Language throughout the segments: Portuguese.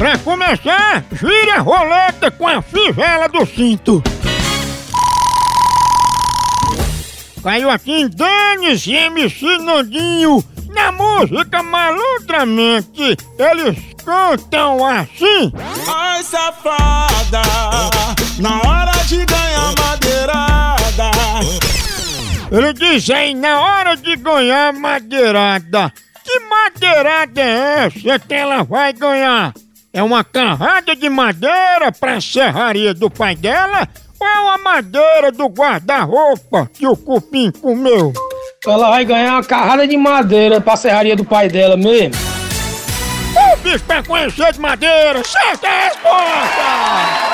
Pra começar, gira a roleta com a fivela do cinto. Caiu aqui em Denis e MC Nandinho. Na música Maludramente, eles cantam assim. Ai, safada, na hora de ganhar madeirada. Ele diz aí, na hora de ganhar madeirada. Que madeirada é essa que ela vai ganhar? É uma carrada de madeira pra serraria do pai dela? Ou é uma madeira do guarda-roupa que o cupim comeu? Ela vai ganhar uma carrada de madeira pra serraria do pai dela mesmo. O bicho pra conhecer de madeira, certa a resposta!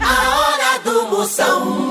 A hora do Moção.